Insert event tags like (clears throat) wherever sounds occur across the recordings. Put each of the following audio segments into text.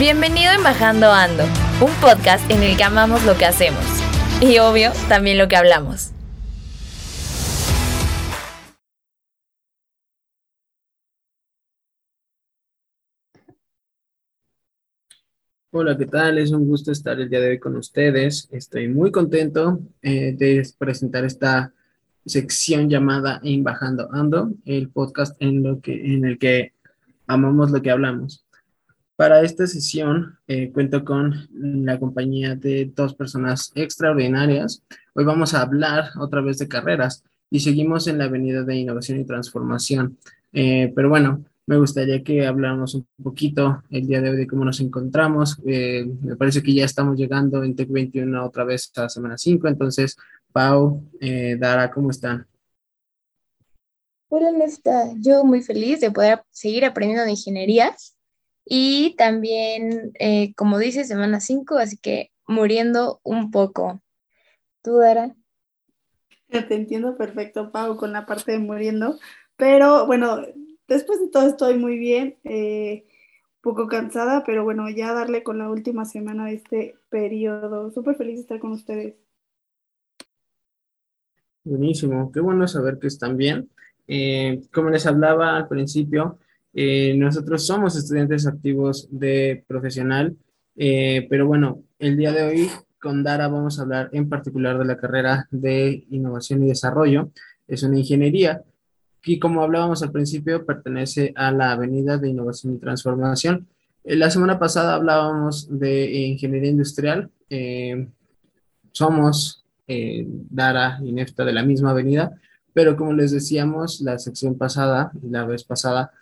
Bienvenido en Bajando Ando, un podcast en el que amamos lo que hacemos y obvio también lo que hablamos. Hola, ¿qué tal? Es un gusto estar el día de hoy con ustedes. Estoy muy contento eh, de presentar esta sección llamada En Bajando Ando, el podcast en, lo que, en el que amamos lo que hablamos. Para esta sesión eh, cuento con la compañía de dos personas extraordinarias. Hoy vamos a hablar otra vez de carreras y seguimos en la avenida de innovación y transformación. Eh, pero bueno, me gustaría que habláramos un poquito el día de hoy de cómo nos encontramos. Eh, me parece que ya estamos llegando en Tech 21 otra vez a semana 5. Entonces, Pau, eh, Dara, ¿cómo están? Hola, Nesta. Yo muy feliz de poder seguir aprendiendo de ingenierías y también, eh, como dice, semana 5, así que muriendo un poco. ¿Tú, Dara? Te entiendo perfecto, Pau, con la parte de muriendo. Pero bueno, después de todo estoy muy bien, eh, un poco cansada, pero bueno, ya darle con la última semana de este periodo. Súper feliz de estar con ustedes. Buenísimo, qué bueno saber que están bien. Eh, como les hablaba al principio, eh, nosotros somos estudiantes activos de profesional, pero bueno, el día de hoy con Dara vamos a hablar en particular de la carrera de innovación y desarrollo. Es una ingeniería y como hablábamos al principio, pertenece a la Avenida de Innovación y Transformación. Eh, la semana pasada hablábamos de ingeniería industrial. Eh, somos eh, Dara y Nefta de la misma avenida, pero como les decíamos la sección pasada, la vez pasada,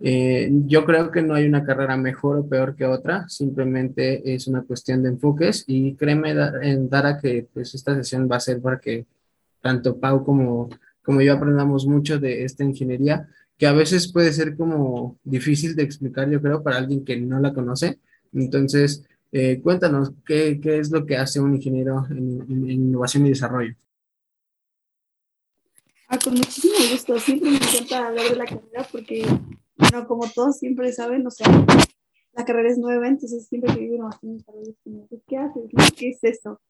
yo creo que no hay una carrera mejor o peor que otra, simplemente es una cuestión de enfoques y créeme, Dara, que pues, esta sesión va a ser para que tanto Pau como como yo aprendamos mucho de esta ingeniería, que a veces puede ser como difícil de explicar, yo creo, para alguien que no la conoce. Entonces, eh, cuéntanos, ¿qué, ¿qué, es lo que hace un ingeniero en, innovación y desarrollo? Ah, con muchísimo gusto. Siempre me encanta hablar de la carrera porque, bueno, como todos siempre saben, o sea, la carrera es nueva, entonces siempre que y desarrollo, ¿qué haces? ¿Qué es eso?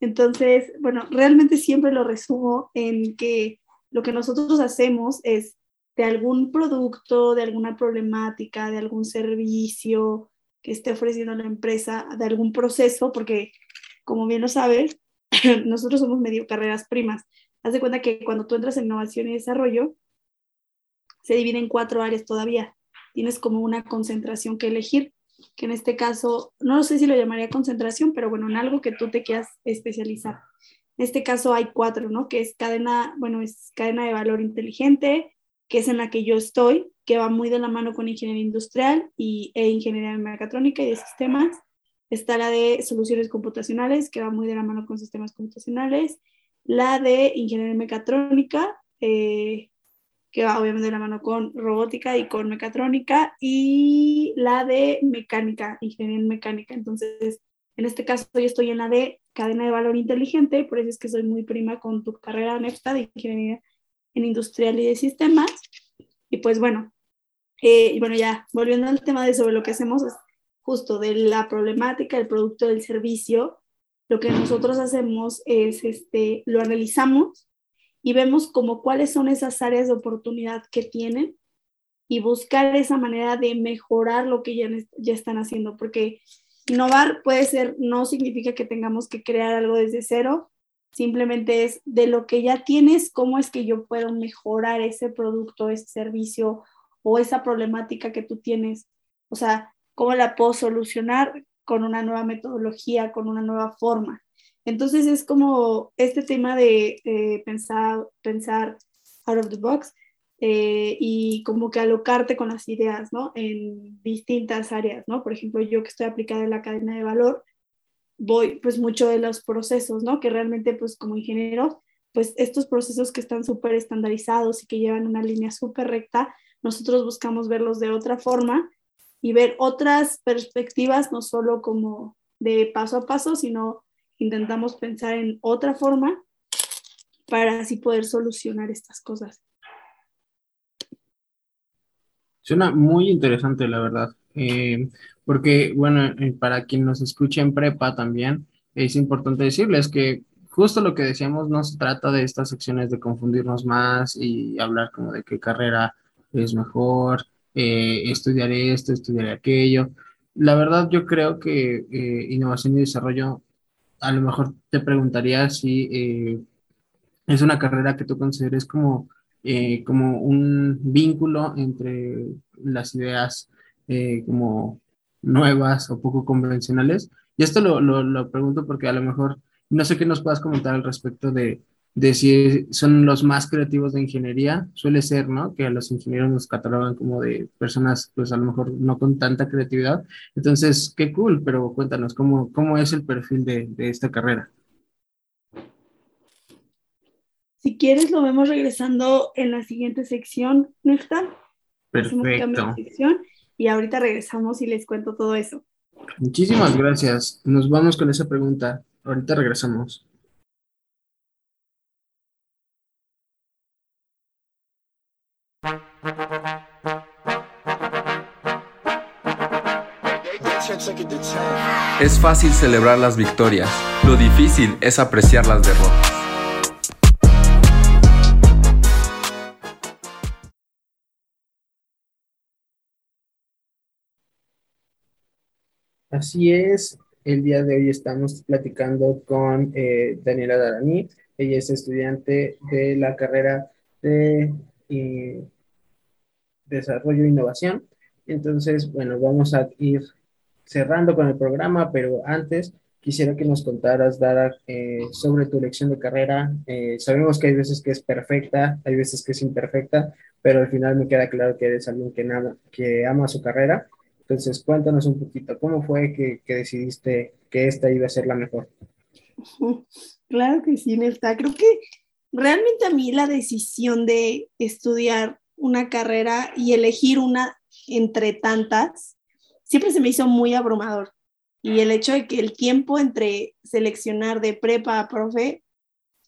Entonces, bueno, realmente siempre lo resumo en que lo que nosotros hacemos es de algún producto, de alguna problemática, de algún servicio que esté ofreciendo la empresa, de algún proceso, porque como bien lo sabes, (clears throat) nosotros somos medio carreras primas. Haz de cuenta que cuando tú entras en innovación y desarrollo, se divide en cuatro áreas todavía. Tienes como una concentración que elegir, que en este caso, no sé si lo llamaría concentración, pero bueno, en algo que tú te quieras especializar. En este caso hay cuatro, ¿no? Que es cadena, bueno, es cadena de valor inteligente, que es en la que yo estoy, que va muy de la mano con ingeniería industrial y, e ingeniería de mecatrónica y de sistemas. Está la de soluciones computacionales, que va muy de la mano con sistemas computacionales. La de ingeniería mecatrónica, eh, que va obviamente de la mano con robótica y con mecatrónica. Y la de mecánica, ingeniería mecánica. Entonces, en este caso, yo estoy en la de cadena de valor inteligente, por eso es que soy muy prima con tu carrera NEFTA de ingeniería en industrial y de sistemas. Y pues bueno, eh, y bueno, ya volviendo al tema de sobre lo que hacemos, es justo de la problemática, el producto, del servicio, lo que nosotros hacemos es, este, lo analizamos y vemos como cuáles son esas áreas de oportunidad que tienen y buscar esa manera de mejorar lo que ya, ya están haciendo, porque Innovar puede ser, no significa que tengamos que crear algo desde cero, simplemente es de lo que ya tienes, cómo es que yo puedo mejorar ese producto, ese servicio o esa problemática que tú tienes. O sea, cómo la puedo solucionar con una nueva metodología, con una nueva forma. Entonces es como este tema de pensar, pensar out of the box, eh, y como que alocarte con las ideas, ¿no? En distintas áreas, ¿no? Por ejemplo, yo que estoy aplicada en la cadena de valor, voy pues mucho de los procesos, ¿no? Que realmente pues como ingeniero, pues estos procesos que están súper estandarizados y que llevan una línea súper recta, nosotros buscamos verlos de otra forma y ver otras perspectivas, no solo como de paso a paso, sino intentamos pensar en otra forma para así poder solucionar estas cosas. Suena muy interesante, la verdad, eh, porque, bueno, eh, para quien nos escuche en prepa también, es importante decirles que justo lo que decíamos, no se trata de estas secciones de confundirnos más y hablar como de qué carrera es mejor, eh, estudiar esto, estudiar aquello. La verdad, yo creo que innovación y desarrollo, a lo mejor te preguntaría si es una carrera que tú consideres como eh, como un vínculo entre las ideas eh, como nuevas o poco convencionales. Y esto lo, lo, pregunto porque a lo mejor no sé qué nos puedas comentar al respecto de, de si son los más creativos de ingeniería. Suele ser, ¿no? Que a los ingenieros nos catalogan como de personas, pues a lo mejor no con tanta creatividad. Entonces, qué cool, pero cuéntanos, ¿cómo, cómo es el perfil de, de esta carrera? Si quieres, lo vemos regresando en la siguiente sección, ¿no está? Perfecto. Sección y ahorita regresamos y les cuento todo eso. Muchísimas gracias. Nos vamos con esa pregunta. Ahorita regresamos. Es fácil celebrar las victorias, lo difícil es apreciar las derrotas. Así es, el día de hoy estamos platicando con eh, Daniela Darani. Ella es estudiante de la carrera de eh, Desarrollo e Innovación. Entonces, bueno, vamos a ir cerrando con el programa, pero antes quisiera que nos contaras, Dara, eh, sobre tu elección de carrera. sabemos que hay veces que es perfecta, hay veces que es imperfecta, pero al final me queda claro que eres alguien que, que ama su carrera entonces, cuéntanos un poquito, ¿cómo fue que, decidiste que esta iba a ser la mejor? (laughs) Claro que sí, Nelta. Creo que realmente a mí la decisión de estudiar una carrera y elegir una entre tantas, siempre se me hizo muy abrumador. Y el hecho de que el tiempo entre seleccionar de prepa a profe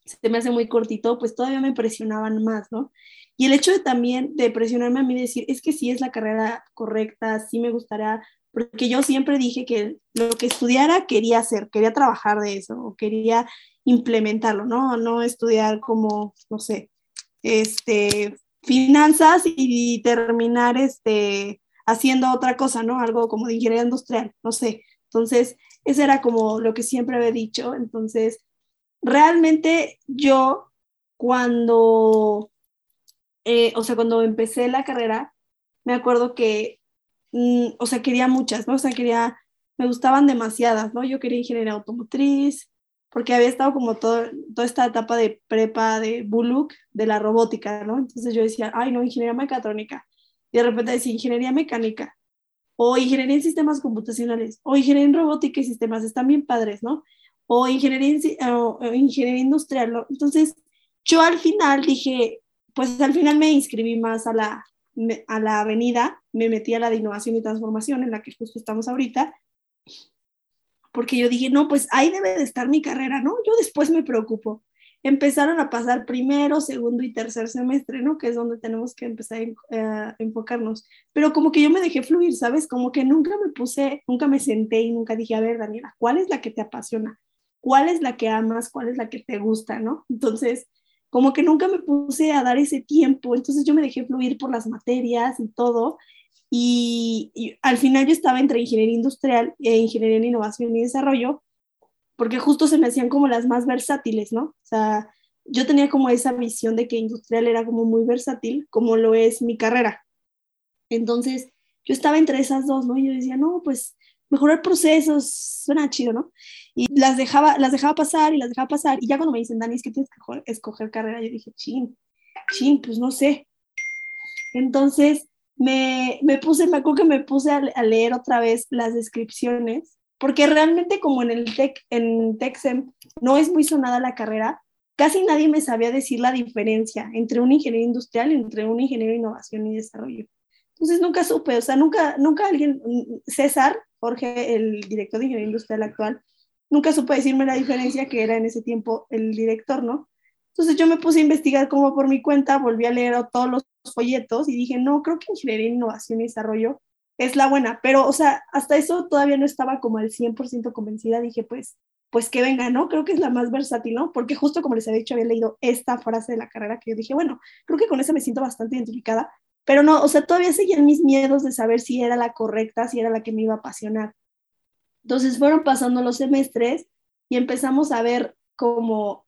se me hace muy cortito, pues todavía me presionaban más, ¿no? Y el hecho de también de presionarme a mí decir, es que sí es la carrera correcta, sí me gustaría, porque yo siempre dije que lo que estudiara quería hacer, quería trabajar de eso, o quería implementarlo, ¿no? No estudiar como, no sé, este, finanzas y terminar este, haciendo otra cosa, ¿no? Algo como de ingeniería industrial, no sé. Entonces, eso era como lo que siempre había dicho. Entonces, realmente yo cuando eh, o sea, cuando empecé la carrera, me acuerdo que, mm, o sea, quería muchas, ¿no? O sea, quería, me gustaban demasiadas, ¿no? Yo quería ingeniería automotriz, porque había estado como todo, toda esta etapa de prepa de Bullock, de la robótica, ¿no? Entonces yo decía, ay, no, ingeniería mecatrónica. Y de repente decía, ingeniería mecánica, o ingeniería en sistemas computacionales, o ingeniería en robótica y sistemas, están bien padres, ¿no? O ingeniería, o ingeniería industrial. Entonces, yo al final dije, pues al final me inscribí más a la, a la avenida, me metí a la de innovación y transformación en la que justo estamos ahorita, porque yo dije, no, pues ahí debe de estar mi carrera, ¿no? Yo después me preocupo. Empezaron a pasar primero, segundo y tercer semestre, ¿no? Que es donde tenemos que empezar a enfocarnos. Pero como que yo me dejé fluir, ¿sabes? Como que nunca me puse, nunca me senté y nunca dije, a ver, Daniela, ¿cuál es la que te apasiona? ¿Cuál es la que amas? ¿Cuál es la que te gusta, ¿no? Entonces, como que nunca me puse a dar ese tiempo, entonces yo me dejé fluir por las materias y todo, y, al final yo estaba entre ingeniería industrial e ingeniería en innovación y desarrollo, porque justo se me hacían como las más versátiles, ¿no? O sea, yo tenía como esa visión de que industrial era como muy versátil, como lo es mi carrera. Entonces, yo estaba entre esas dos, ¿no? Y yo decía, no, pues mejorar procesos, suena chido, ¿no? Y las dejaba, las dejaba pasar y las dejaba pasar. Y ya cuando me dicen, Dani, es que tienes que escoger carrera, yo dije, chin, chin, pues no sé. Entonces, me, me puse, me acuerdo que me puse a, leer otra vez las descripciones, porque realmente como en el Tech, en Texem no es muy sonada la carrera, casi nadie me sabía decir la diferencia entre un ingeniero industrial y entre un ingeniero de innovación y desarrollo. Entonces nunca supe, o sea, nunca, nunca alguien, César, Jorge, el director de ingeniería industrial actual, nunca supo decirme la diferencia que era en ese tiempo el director, ¿no? Entonces yo me puse a investigar como por mi cuenta, volví a leer todos los folletos y dije, no, creo que ingeniería, innovación y desarrollo es la buena, pero, o sea, hasta eso todavía no estaba como al 100% convencida, dije, pues, pues que venga, ¿no? Creo que es la más versátil, ¿no? Porque justo como les había dicho, había leído esta frase de la carrera que yo dije, bueno, creo que con esa me siento bastante identificada, pero no, o sea, todavía seguían mis miedos de saber si era la correcta, si era la que me iba a apasionar. Entonces fueron pasando los semestres y empezamos a ver como,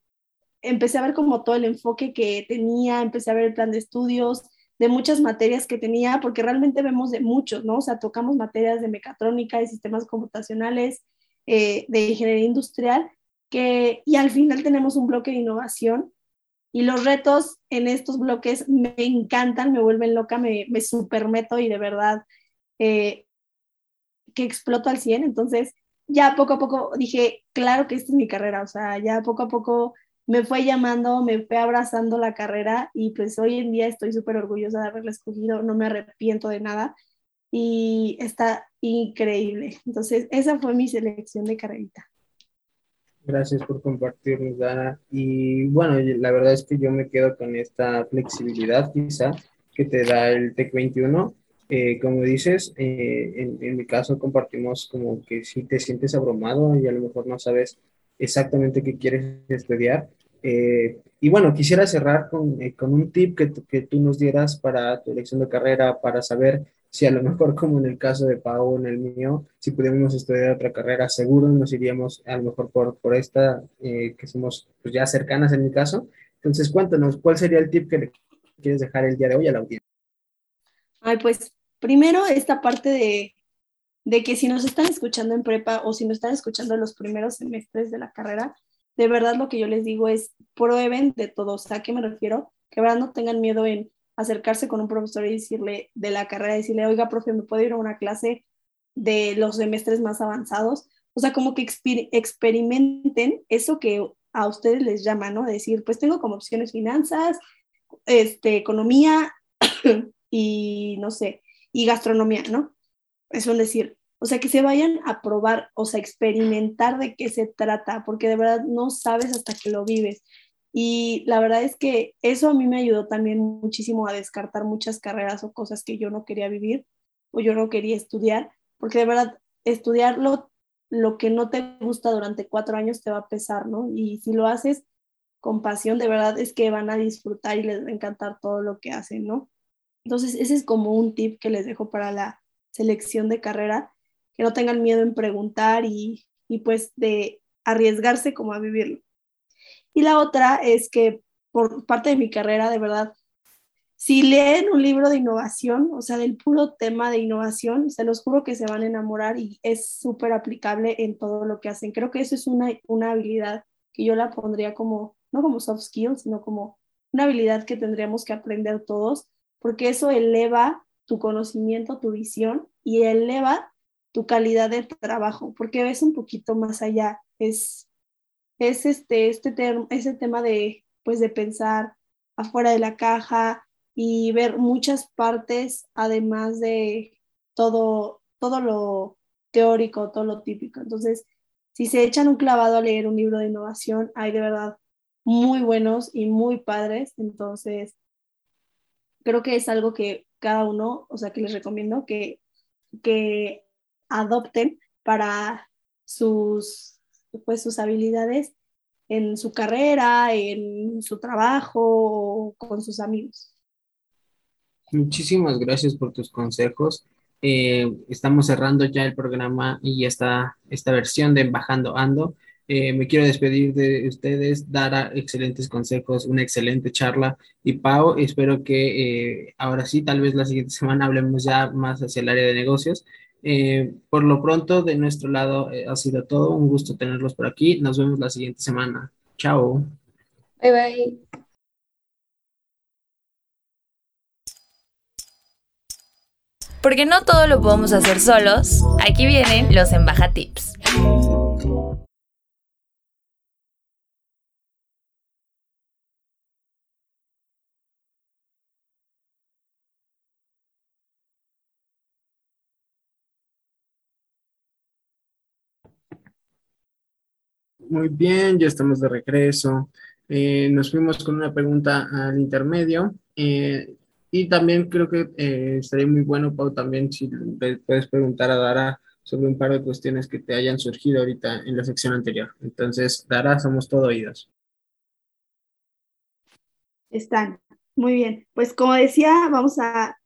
empecé a ver como todo el enfoque que tenía, empecé a ver el plan de estudios, de muchas materias que tenía, porque realmente vemos de muchos, ¿no? O sea, tocamos materias de mecatrónica, de sistemas computacionales, eh, de ingeniería industrial, que, y al final tenemos un bloque de innovación. Y los retos en estos bloques me encantan, me vuelven loca, me, me supermeto y de verdad eh, que exploto al 100. Entonces, ya poco a poco dije, claro que esta es mi carrera, o sea, ya poco a poco me fue llamando, me fue abrazando la carrera y pues hoy en día estoy súper orgullosa de haberla escogido, no me arrepiento de nada y está increíble. Entonces, esa fue mi selección de carrerita. Gracias por compartirnos, Dana. Y bueno, la verdad es que yo me quedo con esta flexibilidad quizá que te da el TEC 21 eh, como dices, eh, en, en, mi caso compartimos como que si te sientes abrumado y a lo mejor no sabes exactamente qué quieres estudiar. Eh, y bueno, quisiera cerrar con, con un tip que, que, tú nos dieras para tu elección de carrera, para saber si a lo mejor (laughs) como en el caso de Pau, en el mío, si pudiéramos estudiar otra carrera, seguro nos iríamos a lo mejor por, por esta, que somos pues, ya cercanas en mi caso. Entonces, cuéntanos, ¿cuál sería el tip que le quieres dejar el día de hoy a la audiencia? Ay, pues Primero, esta parte de, de que si nos están escuchando en prepa o si nos están escuchando en los primeros semestres de la carrera, de verdad lo que yo les digo es prueben de todo. O sea, ¿a qué me refiero? Que verdad no tengan miedo en acercarse con un profesor y decirle de la carrera, decirle, oiga, profe, ¿me puedo ir a una clase de los semestres más avanzados? O sea, como que experimenten eso que a ustedes les llama, ¿no? Decir, pues tengo como opciones finanzas, este, economía (clears throat) y no sé, y gastronomía, ¿no? Es un decir. O sea, que se vayan a probar, o sea, experimentar de qué se trata, porque de verdad no sabes hasta que lo vives. Y la verdad es que eso a mí me ayudó también muchísimo a descartar muchas carreras o cosas que yo no quería vivir o yo no quería estudiar, porque de verdad estudiar lo, lo que no te gusta durante cuatro años te va a pesar, ¿no? Y si lo haces con pasión, de verdad es que van a disfrutar y les va a encantar todo lo que hacen, ¿no? Entonces, ese es como un tip que les dejo para la selección de carrera, que no tengan miedo en preguntar y, y pues de arriesgarse como a vivirlo. Y la otra es que por parte de mi carrera, de verdad, si leen un libro de innovación, o sea, del puro tema de innovación, se los juro que se van a enamorar y es súper aplicable en todo lo que hacen. Creo que eso es una, una habilidad que yo la pondría como, no como soft skills, sino como una habilidad que tendríamos que aprender todos porque eso eleva tu conocimiento, tu visión y eleva tu calidad de trabajo, porque ves un poquito más allá. Es, es este, este ese tema de, pues, de pensar afuera de la caja y ver muchas partes, además de todo, todo lo teórico, todo lo típico. Entonces, si se echan un clavado a leer un libro de innovación, hay de verdad muy buenos y muy padres. Entonces, creo que es algo que cada uno, o sea, que les recomiendo que, que adopten para sus, pues, sus habilidades en su carrera, en su trabajo, con sus amigos. Muchísimas gracias por tus consejos. Eh, estamos cerrando ya el programa y esta, esta versión de Bajando Ando. Eh, me quiero despedir de ustedes, dar excelentes consejos, una excelente charla. Y Pau, espero que eh, ahora sí, tal vez la siguiente (laughs) semana hablemos ya más hacia el área de negocios. Eh, por lo pronto, de nuestro lado ha sido todo. Un gusto tenerlos por aquí. Nos vemos la siguiente semana. Chao. Bye bye. Porque no todo lo podemos hacer solos, aquí vienen los Embaja Tips. Muy bien, ya estamos de regreso. Eh, nos fuimos con una pregunta al intermedio. eh, y también creo que eh, estaría muy bueno, Pau, también si puedes preguntar a Dara sobre un par de cuestiones que te hayan surgido ahorita en la sección anterior. Entonces, Dara, somos todo oídos. Están. Muy bien. Pues como decía, vamos a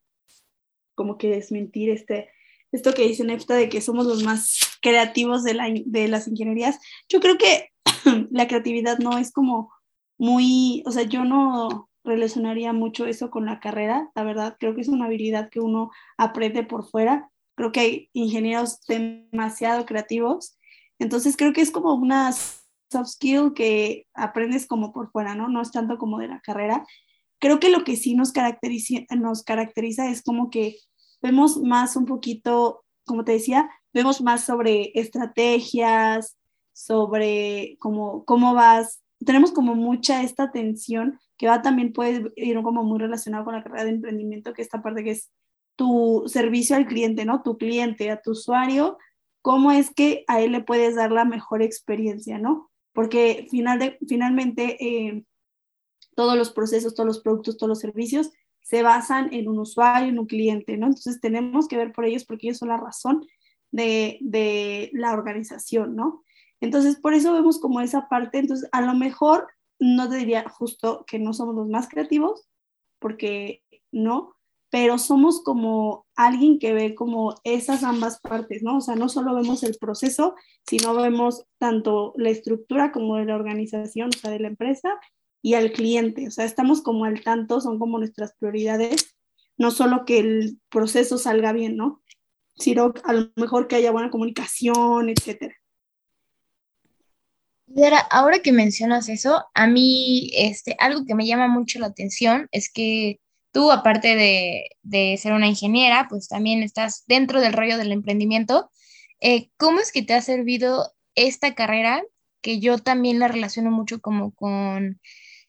como que desmentir este, esto que dice Nefta de que somos los más creativos de, la, de las ingenierías. Yo creo que (clears throat) la creatividad no es como muy, o sea, yo no relacionaría mucho eso con la carrera, la verdad, creo que es una habilidad que uno aprende por fuera. Creo que hay ingenieros demasiado creativos, entonces creo que es como una soft skill que aprendes como por fuera, ¿no? No es tanto como de la carrera. Creo que lo que sí nos caracteriza, nos caracteriza es como que vemos más un poquito, como te decía, vemos más sobre estrategias, sobre cómo, cómo vas, tenemos como mucha esta atención que va también puede ir como muy relacionado con la carrera de emprendimiento, que esta parte que es tu servicio al cliente, ¿no? Tu cliente, a tu usuario, cómo es que a él le puedes dar la mejor experiencia, ¿no? Porque final de, finalmente eh, todos los procesos, todos los productos, todos los servicios se basan en un usuario, en un cliente, ¿no? Entonces tenemos que ver por ellos porque ellos son la razón de, de la organización, ¿no? Entonces, por eso vemos como esa parte, entonces a lo mejor no te diría justo que no somos los más creativos, porque no, pero somos como alguien que ve como esas ambas partes, ¿no? O sea, no solo vemos el proceso, sino vemos tanto la estructura como la organización, o sea, de la empresa y al cliente, o sea, estamos como al tanto, son como nuestras prioridades, no solo que el proceso salga bien, ¿no? Sino a lo mejor que haya buena comunicación, etcétera. Ahora que mencionas eso, a mí este, algo que me llama mucho la atención es que tú, aparte de, de ser una ingeniera, pues también estás dentro del rollo del emprendimiento. Eh, ¿Cómo es que te ha servido esta carrera que yo también la relaciono mucho como con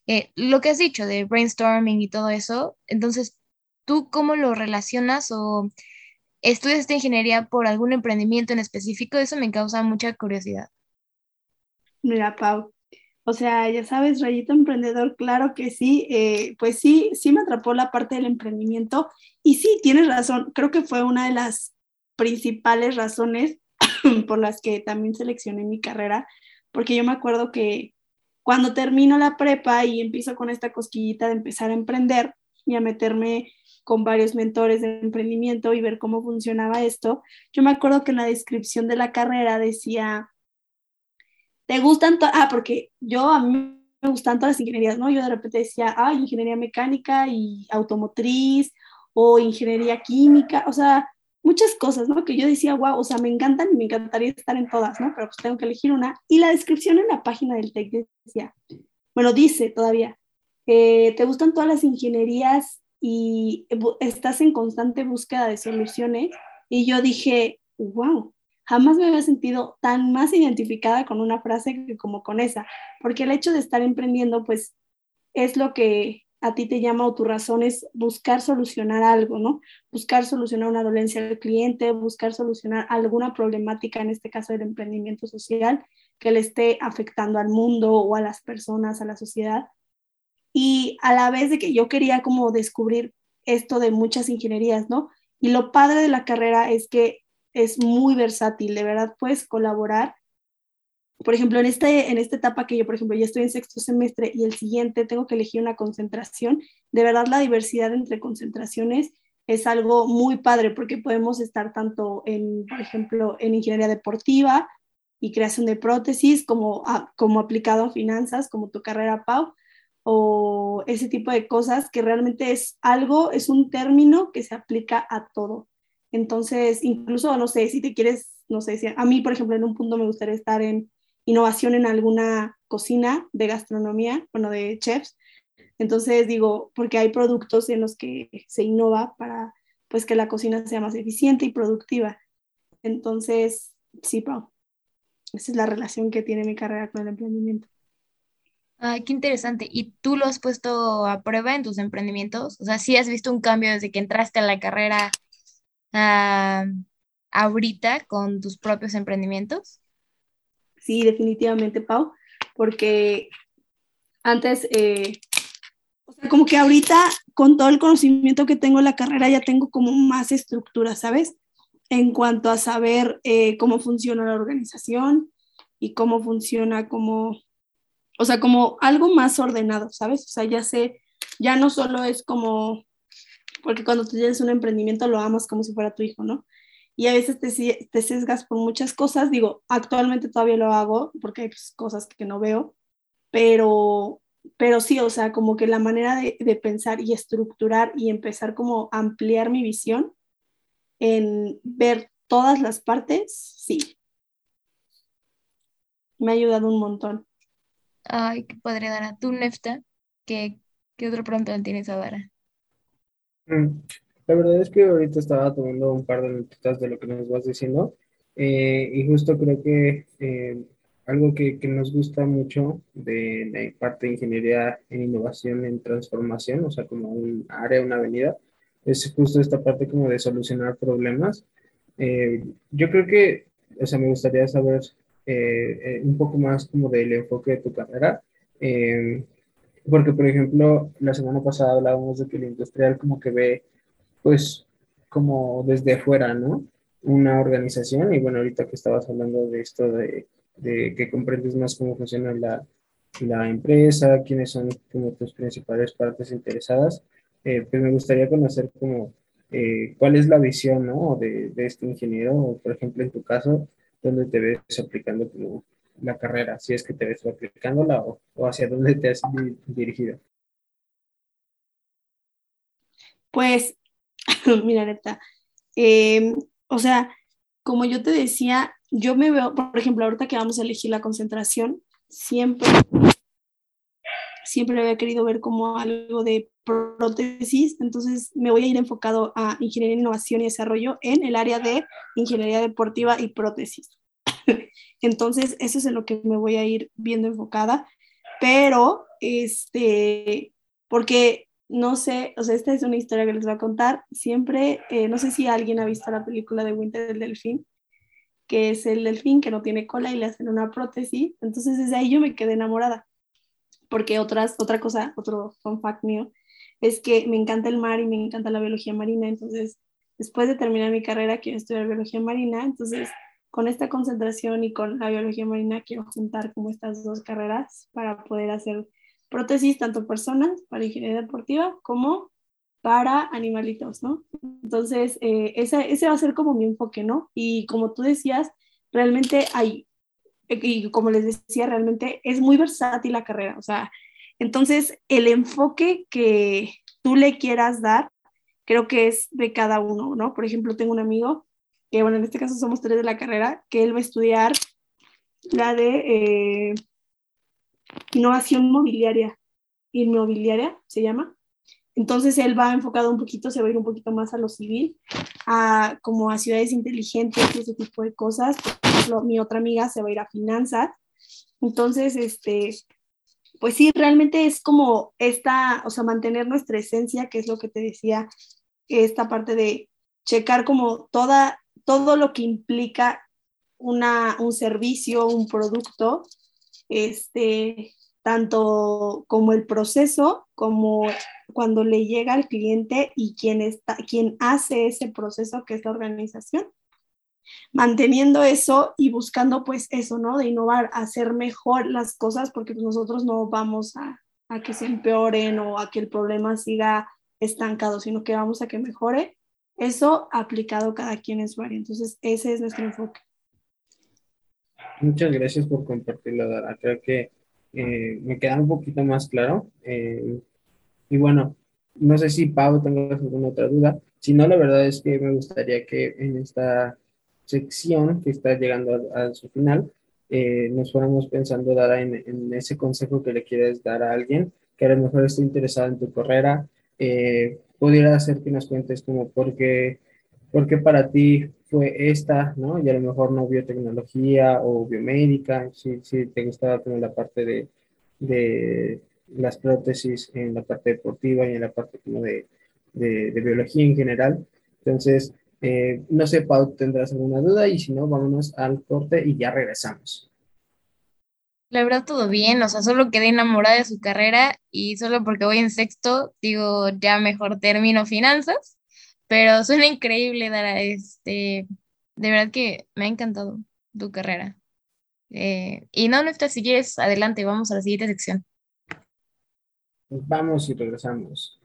eh, lo que has dicho de brainstorming y todo eso? Entonces, ¿tú cómo lo relacionas o estudias esta ingeniería por algún emprendimiento en específico? Eso me causa mucha curiosidad. Mira, Pau, o sea, ya sabes, rayito emprendedor, claro que sí, eh, pues sí, sí me atrapó la parte del emprendimiento y sí, tienes razón, creo que fue una de las principales razones (clears throat) por las que también seleccioné mi carrera, porque yo me acuerdo que cuando termino la prepa y empiezo con esta cosquillita de empezar a emprender y a meterme con varios mentores de emprendimiento y ver cómo funcionaba esto, yo me acuerdo que en la descripción de la carrera decía ¿Te gustan? Ah, porque yo a mí me gustan todas las ingenierías, ¿no? Yo de repente decía, ah, ingeniería mecánica y automotriz o ingeniería química, o sea, muchas cosas, ¿no? Que yo decía, wow, o sea, me encantan y me encantaría estar en todas, ¿no? Pero pues tengo que elegir una. Y la descripción en la página del TEC decía, bueno, dice todavía, eh, ¿te gustan todas las ingenierías y estás en constante búsqueda de soluciones? Y yo dije, wow, jamás me había sentido tan más identificada con una frase que como con esa, porque el hecho de estar emprendiendo, pues, es lo que a ti te llama o tu razón es buscar solucionar algo, ¿no? Buscar solucionar una dolencia del cliente, buscar solucionar alguna problemática, en este caso del emprendimiento social, que le esté afectando al mundo o a las personas, a la sociedad. Y a la vez de que yo quería como descubrir esto de muchas ingenierías, ¿no? Y lo padre de la carrera es que es muy versátil, de verdad puedes colaborar. Por ejemplo, en, este, en esta etapa que yo, por ejemplo, ya estoy en sexto semestre y el siguiente tengo que elegir una concentración, de verdad la diversidad entre concentraciones es algo muy padre porque podemos estar tanto en, por ejemplo, en ingeniería deportiva y creación de prótesis, como, como aplicado a finanzas, como tu carrera, Pau, o ese tipo de cosas que realmente es algo, es un término que se aplica a todo. Entonces, incluso, no sé, si te quieres, no sé, si a mí, por ejemplo, en un punto me gustaría estar en innovación en alguna cocina de gastronomía, bueno, de chefs. Entonces, digo, porque hay productos en los que se innova para pues que la cocina sea más eficiente y productiva. Entonces, sí, Pau, esa es la relación que tiene mi carrera con el emprendimiento. Ay, qué interesante. ¿Y tú lo has puesto a prueba en tus emprendimientos? O sea, ¿sí has visto un cambio desde que entraste a la carrera a ahorita con tus propios emprendimientos? Sí, definitivamente, Pau, porque antes, eh, como que ahorita con todo el conocimiento que tengo en la carrera ya tengo como más estructura, ¿sabes? En cuanto a saber eh, cómo funciona la organización y cómo funciona como o sea, como algo más ordenado, ¿sabes? O sea, ya sé, ya no solo es como, porque cuando tú tienes un emprendimiento lo amas como si fuera tu hijo, ¿no? Y a veces te, te sesgas por muchas cosas, digo, actualmente todavía lo hago porque hay pues, cosas que no veo, pero, pero sí, o sea, como que la manera de, de pensar y estructurar y empezar como a ampliar mi visión en ver todas las partes, sí. Me ha ayudado un montón. Ay, ¿qué podría dar a tu Nefta? ¿Qué, qué otro pregunta tienes a Dara? Mm, La verdad es que ahorita estaba tomando un par de notitas de lo que nos vas diciendo eh, y justo creo que eh, algo que, que nos gusta mucho de la parte de ingeniería en innovación en transformación, o sea, como un área, una avenida, es justo esta parte como de solucionar problemas. Eh, yo creo que, o sea, me gustaría saber eh, eh, un poco más como del enfoque de tu carrera. Eh, porque, por ejemplo, la semana pasada hablábamos de que el industrial como que ve, pues, como desde afuera, ¿no? Una organización y bueno, ahorita que estabas hablando de esto de, de que comprendes más cómo funciona la, la, empresa, quiénes son como tus principales partes interesadas, pues me gustaría conocer como cuál es la visión, ¿no? De, de este ingeniero, por ejemplo, en tu caso, dónde te ves aplicando la carrera, si es que te ves aplicándola o, o hacia dónde te has dirigido. Pues, (laughs) mira, neta, eh, o sea, como yo te decía, yo me veo, por ejemplo, ahorita que vamos a elegir la concentración, siempre, siempre había querido ver como algo de prótesis, entonces me voy a ir enfocado a ingeniería, innovación y desarrollo en el área de ingeniería deportiva y prótesis. (laughs) entonces, eso es en lo que me voy a ir viendo enfocada, pero, este, porque no sé, o sea, esta es una historia que les voy a contar, siempre, eh, no sé si alguien ha visto la película de Winter del Delfín, que es el delfín que no tiene cola y le hacen una prótesis, entonces desde ahí yo me quedé enamorada porque otras, otra cosa, otro fun fact mío, es que me encanta el mar y me encanta la biología marina, entonces después de terminar mi carrera quiero estudiar biología marina, entonces con esta concentración y con la biología marina quiero juntar como estas dos carreras para poder hacer prótesis tanto personas para ingeniería deportiva como para animalitos, ¿no? Entonces, eh, ese, ese va a ser como mi enfoque, ¿no? Y como tú decías, realmente hay, y como les decía, realmente es muy versátil la carrera, o sea, entonces, el enfoque que tú le quieras dar, creo que es de cada uno, ¿no? Por ejemplo, tengo un amigo, que bueno, en este caso somos tres de la carrera, que él va a estudiar la de eh, innovación mobiliaria, inmobiliaria se llama. Entonces él va enfocado un poquito, se va a ir un poquito más a lo civil, a como a ciudades inteligentes y ese tipo de cosas. Por ejemplo, mi otra amiga se va a ir a finanzas. Entonces, este, pues sí, realmente es como esta, o sea, mantener nuestra esencia, que es lo que te decía, esta parte de checar como toda, todo lo que implica una, un servicio, un producto, este, tanto como el proceso, como cuando le llega al cliente y quien, está, quien hace ese proceso, que es la organización manteniendo eso y buscando pues eso, ¿no? De innovar, hacer mejor las cosas porque pues, nosotros no vamos a, a que se empeoren o a que el problema siga estancado, sino que vamos a que mejore. Eso aplicado cada quien en su área. Entonces, ese es nuestro enfoque. Muchas gracias por compartirlo, Dara. Creo que eh, me queda un poquito más claro. Eh, y bueno, no sé si Pau tengas alguna otra duda. Si no, la verdad es que me gustaría que en esta sección que está llegando a, su final, eh, nos fuéramos pensando, Dara, en, ese consejo que le quieres dar a alguien que a lo mejor esté interesado en tu carrera, eh, pudiera ser que nos cuentes como por qué, por qué para ti fue esta, ¿no? Y a lo mejor no biotecnología o biomédica, si, si te gustaba como la parte de, de las prótesis en la parte deportiva y en la parte como de, de, de biología en general. Entonces, eh, no sé, Pau, ¿tendrás alguna duda? Y si no, vámonos al corte y ya regresamos. La verdad, todo bien, o sea, solo quedé enamorada de su carrera y solo porque voy en sexto, digo, ya mejor termino finanzas, pero suena increíble, Dara, este, de verdad que me ha encantado tu carrera. Eh, y no, nuestra, si quieres, adelante, vamos a la siguiente sección. Vamos y regresamos.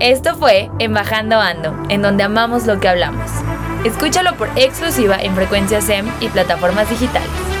Esto fue Embajando Ando, en donde amamos lo que hablamos. Escúchalo por exclusiva en frecuencia SEM y plataformas digitales.